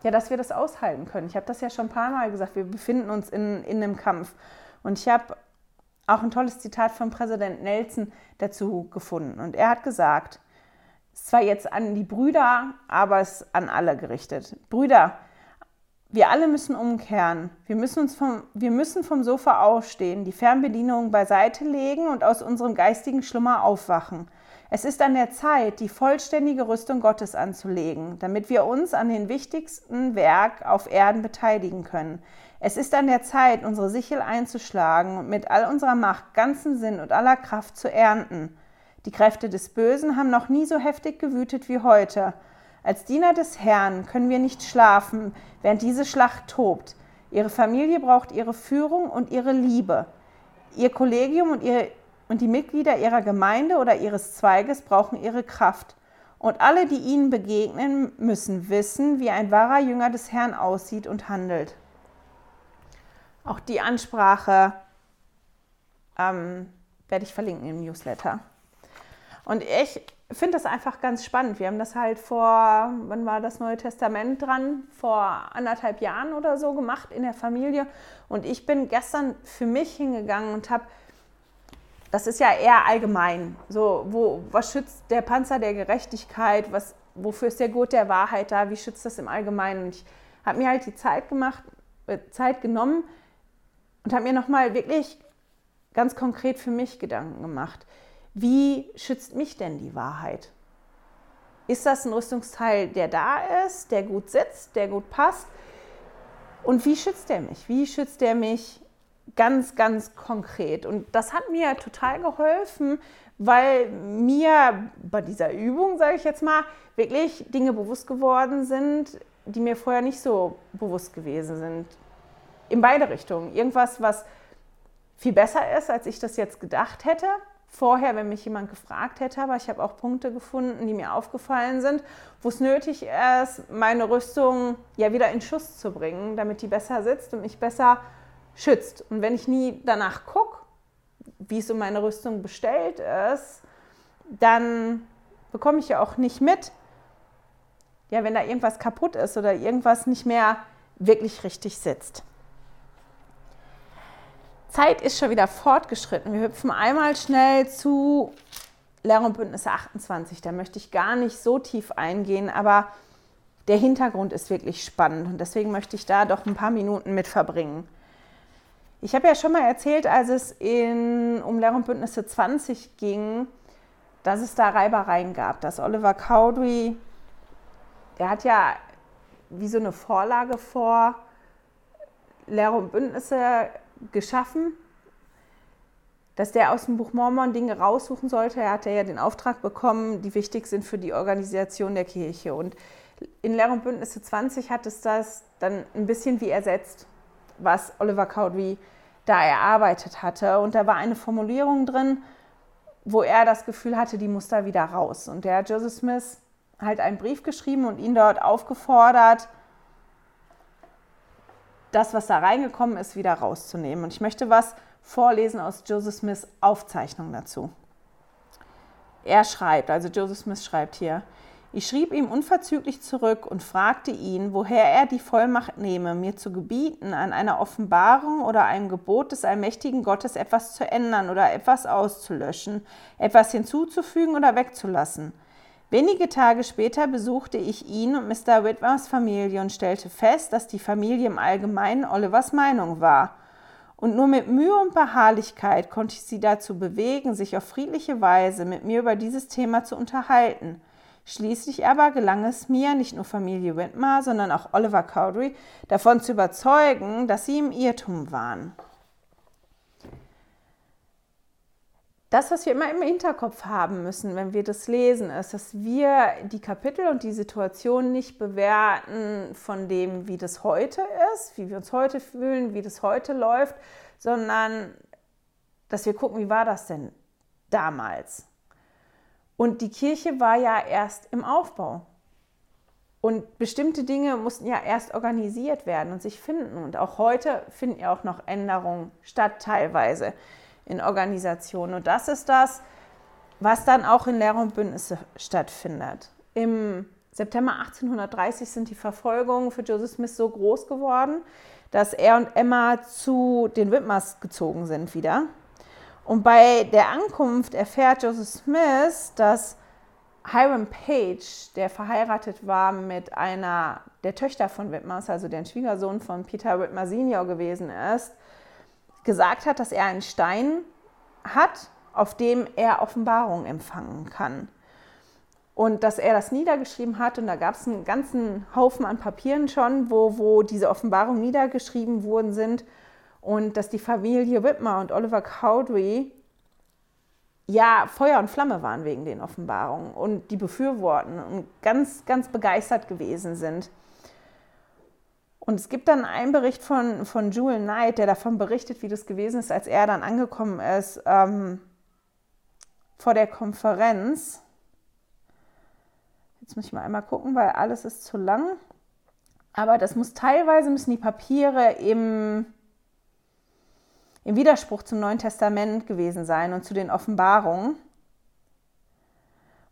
ja, dass wir das aushalten können. Ich habe das ja schon ein paar Mal gesagt, wir befinden uns in, in einem Kampf. Und ich habe auch ein tolles Zitat von Präsident Nelson dazu gefunden. Und er hat gesagt, zwar jetzt an die Brüder, aber es ist an alle gerichtet. Brüder, wir alle müssen umkehren. Wir müssen, uns vom, wir müssen vom Sofa aufstehen, die Fernbedienung beiseite legen und aus unserem geistigen Schlummer aufwachen. Es ist an der Zeit, die vollständige Rüstung Gottes anzulegen, damit wir uns an den wichtigsten Werk auf Erden beteiligen können. Es ist an der Zeit, unsere Sichel einzuschlagen und mit all unserer Macht, ganzen Sinn und aller Kraft zu ernten. Die Kräfte des Bösen haben noch nie so heftig gewütet wie heute. Als Diener des Herrn können wir nicht schlafen, während diese Schlacht tobt. Ihre Familie braucht ihre Führung und ihre Liebe. Ihr Kollegium und, ihr, und die Mitglieder ihrer Gemeinde oder ihres Zweiges brauchen ihre Kraft. Und alle, die ihnen begegnen, müssen wissen, wie ein wahrer Jünger des Herrn aussieht und handelt. Auch die Ansprache ähm, werde ich verlinken im Newsletter. Und ich finde das einfach ganz spannend. Wir haben das halt vor, wann war das Neue Testament dran? Vor anderthalb Jahren oder so gemacht in der Familie. Und ich bin gestern für mich hingegangen und habe, das ist ja eher allgemein, so, wo, was schützt der Panzer der Gerechtigkeit, was, wofür ist der Gurt der Wahrheit da, wie schützt das im Allgemeinen? Und ich habe mir halt die Zeit gemacht, äh, Zeit genommen und habe mir nochmal wirklich ganz konkret für mich Gedanken gemacht wie schützt mich denn die Wahrheit? Ist das ein Rüstungsteil, der da ist, der gut sitzt, der gut passt? Und wie schützt er mich? Wie schützt er mich ganz, ganz konkret? Und das hat mir total geholfen, weil mir bei dieser Übung, sage ich jetzt mal, wirklich Dinge bewusst geworden sind, die mir vorher nicht so bewusst gewesen sind. In beide Richtungen. Irgendwas, was viel besser ist, als ich das jetzt gedacht hätte vorher, wenn mich jemand gefragt hätte, aber ich habe auch Punkte gefunden, die mir aufgefallen sind, wo es nötig ist, meine Rüstung ja wieder in Schuss zu bringen, damit die besser sitzt und mich besser schützt. Und wenn ich nie danach gucke, wie es um meine Rüstung bestellt ist, dann bekomme ich ja auch nicht mit, ja, wenn da irgendwas kaputt ist oder irgendwas nicht mehr wirklich richtig sitzt. Zeit ist schon wieder fortgeschritten. Wir hüpfen einmal schnell zu Lehr- und Bündnisse 28. Da möchte ich gar nicht so tief eingehen, aber der Hintergrund ist wirklich spannend und deswegen möchte ich da doch ein paar Minuten mit verbringen. Ich habe ja schon mal erzählt, als es in, um Lehr- und Bündnisse 20 ging, dass es da Reibereien gab, dass Oliver Cowdery, der hat ja wie so eine Vorlage vor Lehr- und Bündnisse geschaffen. dass der aus dem Buch Mormon Dinge raussuchen sollte. Er hatte ja den Auftrag bekommen, die wichtig sind für die Organisation der Kirche. Und in Lehr und Bündnisse 20 hat es das dann ein bisschen wie ersetzt, was Oliver Cowdery da erarbeitet hatte. Und da war eine Formulierung drin, wo er das Gefühl hatte, die muss da wieder raus. Und der Joseph Smith halt einen Brief geschrieben und ihn dort aufgefordert, das, was da reingekommen ist, wieder rauszunehmen. Und ich möchte was vorlesen aus Joseph Smiths Aufzeichnung dazu. Er schreibt, also Joseph Smith schreibt hier, ich schrieb ihm unverzüglich zurück und fragte ihn, woher er die Vollmacht nehme, mir zu gebieten, an einer Offenbarung oder einem Gebot des allmächtigen Gottes etwas zu ändern oder etwas auszulöschen, etwas hinzuzufügen oder wegzulassen. Wenige Tage später besuchte ich ihn und Mr. Whitmers Familie und stellte fest, dass die Familie im Allgemeinen Olivers Meinung war. Und nur mit Mühe und Beharrlichkeit konnte ich sie dazu bewegen, sich auf friedliche Weise mit mir über dieses Thema zu unterhalten. Schließlich aber gelang es mir, nicht nur Familie Whitmer, sondern auch Oliver Cowdery davon zu überzeugen, dass sie im Irrtum waren. Das, was wir immer im Hinterkopf haben müssen, wenn wir das lesen, ist, dass wir die Kapitel und die Situation nicht bewerten von dem, wie das heute ist, wie wir uns heute fühlen, wie das heute läuft, sondern dass wir gucken, wie war das denn damals? Und die Kirche war ja erst im Aufbau. Und bestimmte Dinge mussten ja erst organisiert werden und sich finden. Und auch heute finden ja auch noch Änderungen statt, teilweise in Organisationen. Und das ist das, was dann auch in Lehre und Bündnisse stattfindet. Im September 1830 sind die Verfolgungen für Joseph Smith so groß geworden, dass er und Emma zu den Whitmers gezogen sind wieder. Und bei der Ankunft erfährt Joseph Smith, dass Hiram Page, der verheiratet war mit einer der Töchter von Whitmers, also der Schwiegersohn von Peter Whitmer Senior gewesen ist, gesagt hat, dass er einen Stein hat, auf dem er Offenbarung empfangen kann. Und dass er das niedergeschrieben hat, und da gab es einen ganzen Haufen an Papieren schon, wo, wo diese Offenbarungen niedergeschrieben worden sind und dass die Familie Whitmer und Oliver Cowdery ja Feuer und Flamme waren wegen den Offenbarungen und die befürworten und ganz, ganz begeistert gewesen sind. Und es gibt dann einen Bericht von, von Jewel Knight, der davon berichtet, wie das gewesen ist, als er dann angekommen ist ähm, vor der Konferenz. Jetzt muss ich mal einmal gucken, weil alles ist zu lang. Aber das muss teilweise müssen die Papiere im im Widerspruch zum Neuen Testament gewesen sein und zu den Offenbarungen.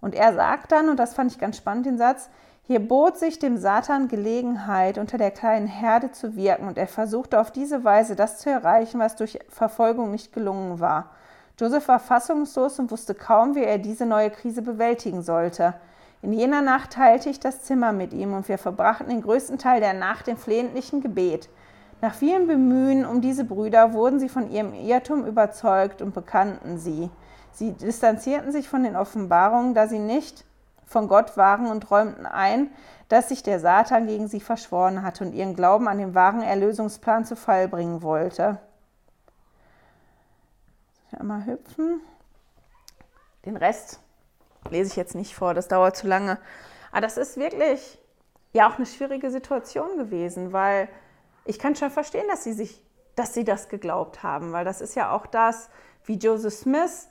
Und er sagt dann, und das fand ich ganz spannend, den Satz, hier bot sich dem Satan Gelegenheit, unter der kleinen Herde zu wirken, und er versuchte auf diese Weise das zu erreichen, was durch Verfolgung nicht gelungen war. Joseph war fassungslos und wusste kaum, wie er diese neue Krise bewältigen sollte. In jener Nacht teilte ich das Zimmer mit ihm und wir verbrachten den größten Teil der Nacht im flehentlichen Gebet. Nach vielen Bemühen um diese Brüder wurden sie von ihrem Irrtum überzeugt und bekannten sie. Sie distanzierten sich von den Offenbarungen, da sie nicht von Gott waren und räumten ein, dass sich der Satan gegen sie verschworen hatte und ihren Glauben an den wahren Erlösungsplan zu Fall bringen wollte. Einmal hüpfen. Den Rest lese ich jetzt nicht vor, das dauert zu lange. Aber das ist wirklich ja auch eine schwierige Situation gewesen, weil ich kann schon verstehen, dass sie sich, dass sie das geglaubt haben, weil das ist ja auch das, wie Joseph Smith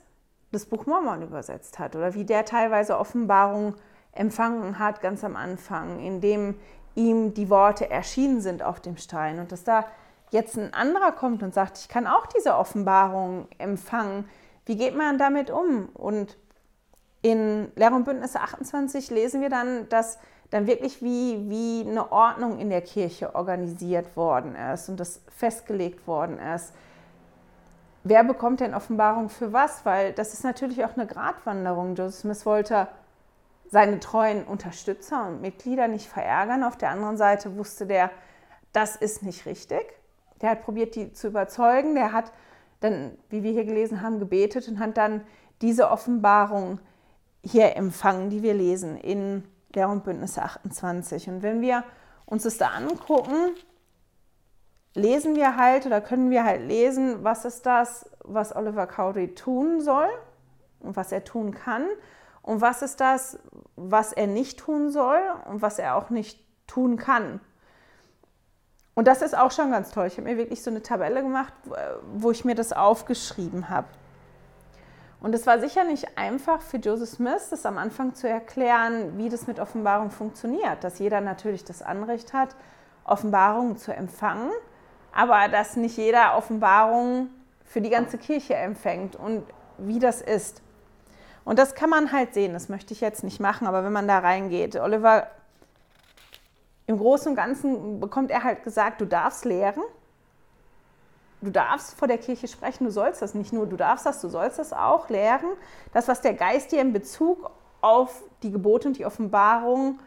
das Buch Mormon übersetzt hat oder wie der teilweise Offenbarung empfangen hat ganz am Anfang, indem ihm die Worte erschienen sind auf dem Stein und dass da jetzt ein anderer kommt und sagt, ich kann auch diese Offenbarung empfangen. Wie geht man damit um? Und in Lehr und Bündnisse 28 lesen wir dann, dass dann wirklich wie, wie eine Ordnung in der Kirche organisiert worden ist und das festgelegt worden ist. Wer bekommt denn Offenbarung für was? Weil das ist natürlich auch eine Gratwanderung. Joseph Smith wollte seine treuen Unterstützer und Mitglieder nicht verärgern. Auf der anderen Seite wusste der, das ist nicht richtig. Der hat probiert, die zu überzeugen. Der hat dann, wie wir hier gelesen haben, gebetet und hat dann diese Offenbarung hier empfangen, die wir lesen in Lehr und Bündnisse 28. Und wenn wir uns das da angucken, lesen wir halt oder können wir halt lesen, was ist das, was Oliver Cowdery tun soll und was er tun kann? Und was ist das, was er nicht tun soll und was er auch nicht tun kann? Und das ist auch schon ganz toll. Ich habe mir wirklich so eine Tabelle gemacht, wo ich mir das aufgeschrieben habe. Und es war sicher nicht einfach für Joseph Smith, das am Anfang zu erklären, wie das mit Offenbarung funktioniert. Dass jeder natürlich das Anrecht hat, Offenbarungen zu empfangen, aber dass nicht jeder Offenbarungen für die ganze Kirche empfängt und wie das ist. Und das kann man halt sehen, das möchte ich jetzt nicht machen, aber wenn man da reingeht, Oliver, im Großen und Ganzen bekommt er halt gesagt, du darfst lehren, du darfst vor der Kirche sprechen, du sollst das nicht nur, du darfst das, du sollst das auch lehren. Das, was der Geist dir in Bezug auf die Gebote und die Offenbarung,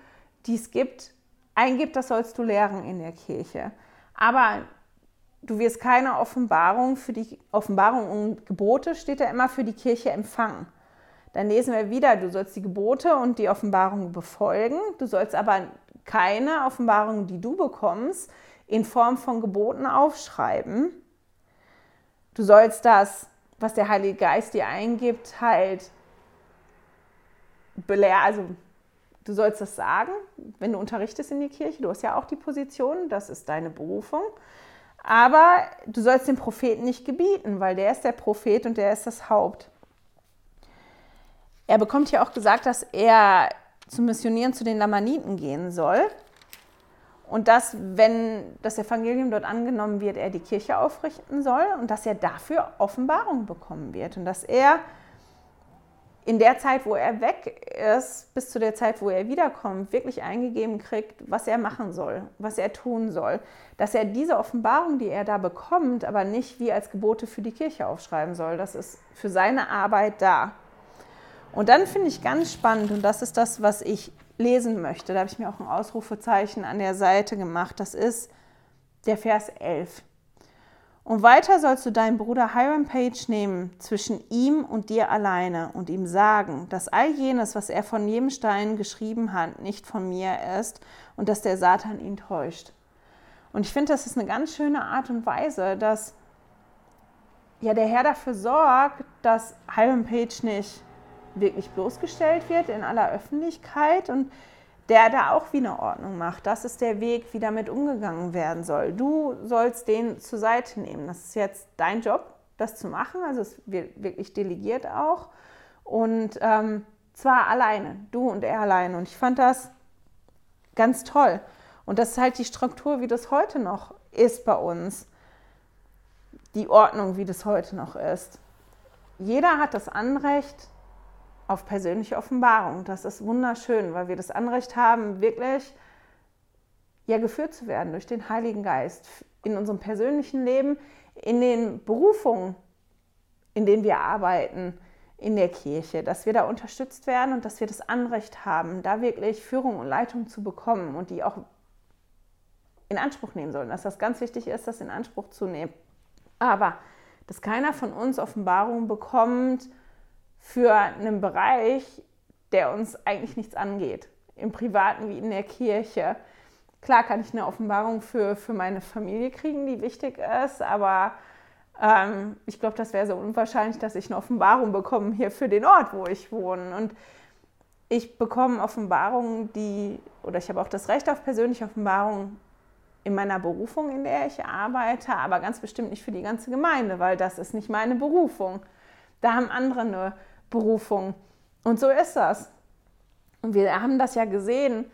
die es gibt, eingibt, das sollst du lehren in der Kirche. Aber du wirst keine Offenbarung für die Offenbarung und Gebote, steht da immer für die Kirche empfangen. Dann lesen wir wieder, du sollst die Gebote und die Offenbarung befolgen, du sollst aber keine Offenbarung, die du bekommst, in Form von Geboten aufschreiben. Du sollst das, was der Heilige Geist dir eingibt, halt belehren, also du sollst das sagen, wenn du unterrichtest in die Kirche, du hast ja auch die Position, das ist deine Berufung. Aber du sollst den Propheten nicht gebieten, weil der ist der Prophet und der ist das Haupt. Er bekommt hier auch gesagt, dass er zum Missionieren zu den Lamaniten gehen soll. Und dass, wenn das Evangelium dort angenommen wird, er die Kirche aufrichten soll und dass er dafür Offenbarung bekommen wird. Und dass er in der Zeit, wo er weg ist, bis zu der Zeit, wo er wiederkommt, wirklich eingegeben kriegt, was er machen soll, was er tun soll. Dass er diese Offenbarung, die er da bekommt, aber nicht wie als Gebote für die Kirche aufschreiben soll. Das ist für seine Arbeit da. Und dann finde ich ganz spannend, und das ist das, was ich lesen möchte, da habe ich mir auch ein Ausrufezeichen an der Seite gemacht, das ist der Vers 11. Und weiter sollst du deinen Bruder Hiram Page nehmen zwischen ihm und dir alleine und ihm sagen, dass all jenes, was er von jedem Stein geschrieben hat, nicht von mir ist und dass der Satan ihn täuscht. Und ich finde, das ist eine ganz schöne Art und Weise, dass ja der Herr dafür sorgt, dass Hiram Page nicht wirklich bloßgestellt wird in aller Öffentlichkeit und der da auch wie eine Ordnung macht. Das ist der Weg, wie damit umgegangen werden soll. Du sollst den zur Seite nehmen. Das ist jetzt dein Job, das zu machen. Also es wird wirklich delegiert auch. Und ähm, zwar alleine, du und er alleine. Und ich fand das ganz toll. Und das ist halt die Struktur, wie das heute noch ist bei uns. Die Ordnung, wie das heute noch ist. Jeder hat das Anrecht, auf persönliche Offenbarung. Das ist wunderschön, weil wir das Anrecht haben, wirklich ja geführt zu werden durch den Heiligen Geist in unserem persönlichen Leben, in den Berufungen, in denen wir arbeiten in der Kirche, dass wir da unterstützt werden und dass wir das Anrecht haben, da wirklich Führung und Leitung zu bekommen und die auch in Anspruch nehmen sollen. Dass das ganz wichtig ist, das in Anspruch zu nehmen. Aber dass keiner von uns Offenbarung bekommt, für einen Bereich, der uns eigentlich nichts angeht, im Privaten wie in der Kirche. Klar kann ich eine Offenbarung für, für meine Familie kriegen, die wichtig ist, aber ähm, ich glaube, das wäre so unwahrscheinlich, dass ich eine Offenbarung bekomme hier für den Ort, wo ich wohne. Und ich bekomme Offenbarungen, die, oder ich habe auch das Recht auf persönliche Offenbarungen in meiner Berufung, in der ich arbeite, aber ganz bestimmt nicht für die ganze Gemeinde, weil das ist nicht meine Berufung. Da haben andere eine Berufung. Und so ist das. Und wir haben das ja gesehen.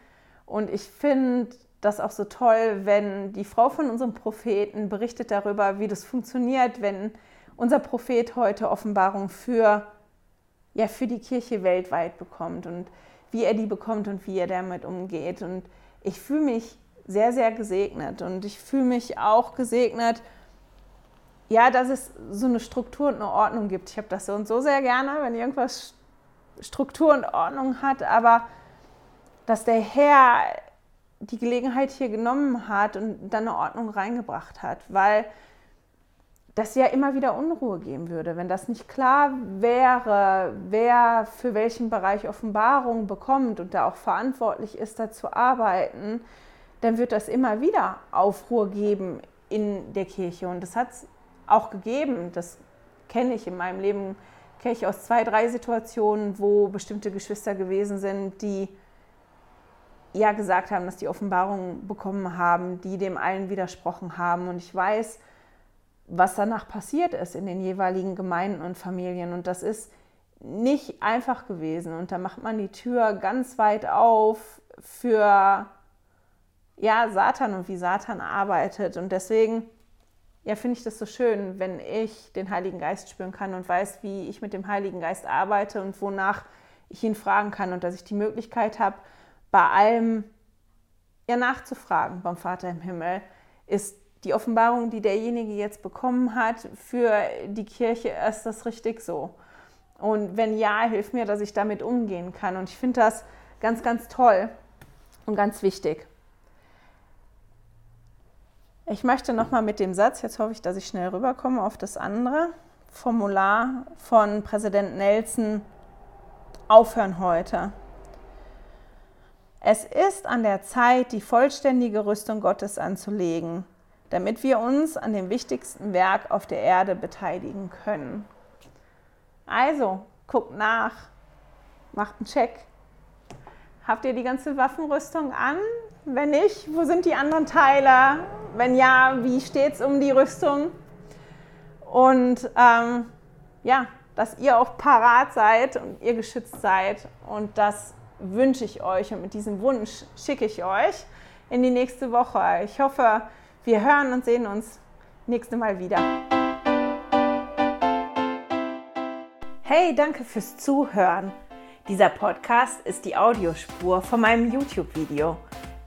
Und ich finde das auch so toll, wenn die Frau von unserem Propheten berichtet darüber, wie das funktioniert, wenn unser Prophet heute Offenbarung für, ja, für die Kirche weltweit bekommt und wie er die bekommt und wie er damit umgeht. Und ich fühle mich sehr, sehr gesegnet. Und ich fühle mich auch gesegnet, ja, dass es so eine Struktur und eine Ordnung gibt. Ich habe das so und so sehr gerne, wenn irgendwas Struktur und Ordnung hat, aber dass der Herr die Gelegenheit hier genommen hat und dann eine Ordnung reingebracht hat, weil das ja immer wieder Unruhe geben würde, wenn das nicht klar wäre, wer für welchen Bereich Offenbarung bekommt und da auch verantwortlich ist, da zu arbeiten, dann wird das immer wieder Aufruhr geben in der Kirche. Und das hat es auch gegeben. Das kenne ich in meinem Leben, kenne ich aus zwei, drei Situationen, wo bestimmte Geschwister gewesen sind, die ja gesagt haben, dass die Offenbarung bekommen haben, die dem allen widersprochen haben. Und ich weiß, was danach passiert ist in den jeweiligen Gemeinden und Familien. Und das ist nicht einfach gewesen. Und da macht man die Tür ganz weit auf für ja, Satan und wie Satan arbeitet. Und deswegen ja, finde ich das so schön, wenn ich den Heiligen Geist spüren kann und weiß, wie ich mit dem Heiligen Geist arbeite und wonach ich ihn fragen kann und dass ich die Möglichkeit habe, bei allem ja nachzufragen beim Vater im Himmel. Ist die Offenbarung, die derjenige jetzt bekommen hat, für die Kirche, ist das richtig so? Und wenn ja, hilf mir, dass ich damit umgehen kann. Und ich finde das ganz, ganz toll und ganz wichtig. Ich möchte nochmal mit dem Satz, jetzt hoffe ich, dass ich schnell rüberkomme auf das andere Formular von Präsident Nelson aufhören heute. Es ist an der Zeit, die vollständige Rüstung Gottes anzulegen, damit wir uns an dem wichtigsten Werk auf der Erde beteiligen können. Also, guckt nach, macht einen Check. Habt ihr die ganze Waffenrüstung an? Wenn nicht, wo sind die anderen Teile? Wenn ja, wie steht es um die Rüstung? Und ähm, ja, dass ihr auch parat seid und ihr geschützt seid. Und das wünsche ich euch und mit diesem Wunsch schicke ich euch in die nächste Woche. Ich hoffe, wir hören und sehen uns nächste Mal wieder. Hey, danke fürs Zuhören. Dieser Podcast ist die Audiospur von meinem YouTube-Video.